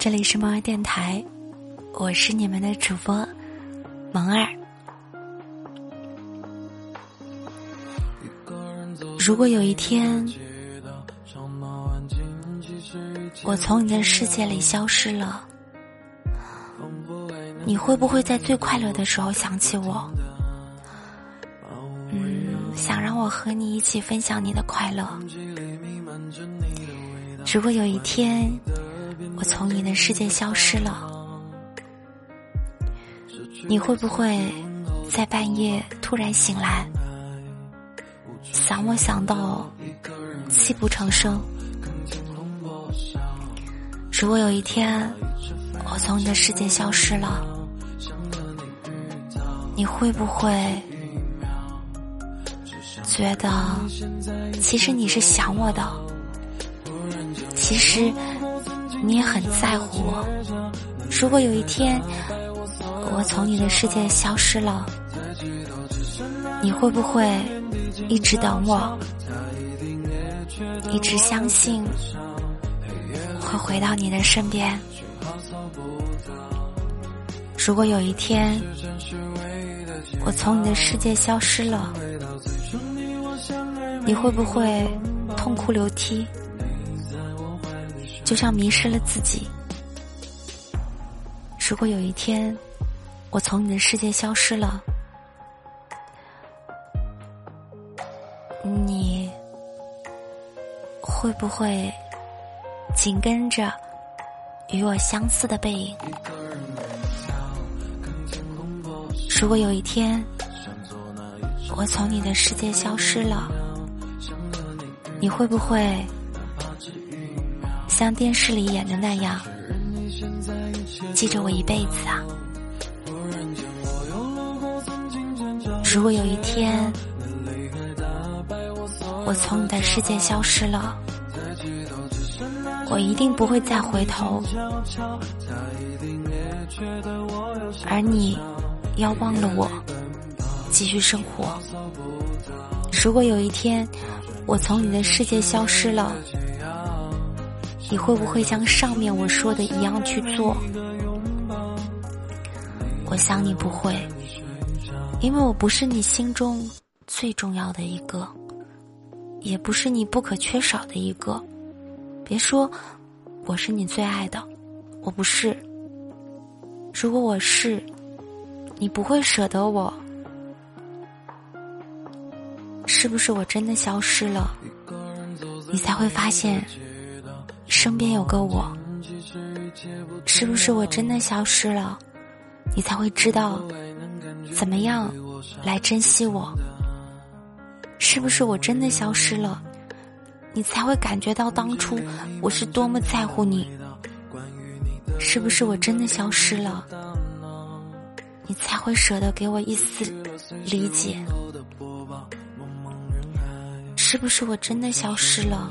这里是萌儿电台，我是你们的主播萌儿。如果有一天，我从你的世界里消失了，你会不会在最快乐的时候想起我？嗯，想让我和你一起分享你的快乐。如果有一天，我从你的世界消失了，你会不会在半夜突然醒来，想我想到泣不成声？如果有一天我从你的世界消失了，你会不会觉得其实你是想我的？其实你也很在乎我。如果有一天我从你的世界消失了，你会不会一直等我，一直相信会回到你的身边？如果有一天我从你的世界消失了，你会不会痛哭流涕？就像迷失了自己。如果有一天我从你的世界消失了，你会不会紧跟着与我相似的背影？如果有一天我从你的世界消失了，你会不会？像电视里演的那样，记着我一辈子啊！如果有一天我从你的世界消失了，我一定不会再回头，而你要忘了我，继续生活。如果有一天我从你的世界消失了，你会不会像上面我说的一样去做？我想你不会，因为我不是你心中最重要的一个，也不是你不可缺少的一个。别说我是你最爱的，我不是。如果我是，你不会舍得我，是不是我真的消失了，你才会发现？身边有个我，是不是我真的消失了，你才会知道怎么样来珍惜我？是不是我真的消失了，你才会感觉到当初我是多么在乎你？是不是我真的消失了，你才会舍得给我一丝理解？是不是我真的消失了？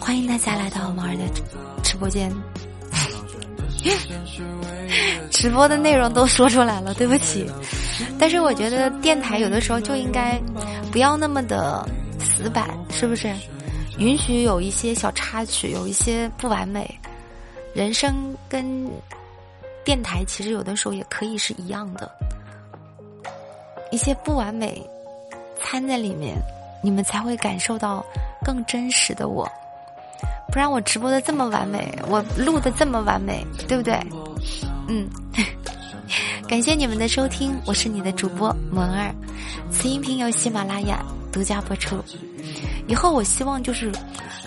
欢迎大家来到毛儿的直播间。直播的内容都说出来了，对不起。但是我觉得电台有的时候就应该不要那么的死板，是不是？允许有一些小插曲，有一些不完美。人生跟电台其实有的时候也可以是一样的。一些不完美掺在里面，你们才会感受到更真实的我。不然我直播的这么完美，我录的这么完美，对不对？嗯，感谢你们的收听，我是你的主播萌儿。此音频由喜马拉雅独家播出。以后我希望就是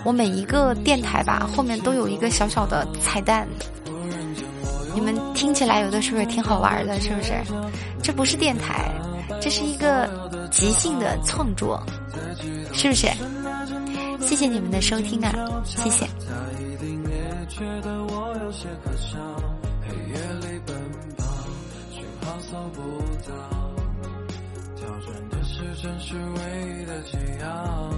我每一个电台吧，后面都有一个小小的彩蛋。你们听起来有的时候也挺好玩的，是不是？这不是电台，这是一个即兴的创作，是不是？谢谢你们的收听啊，谢谢。不到，的唯一的解药。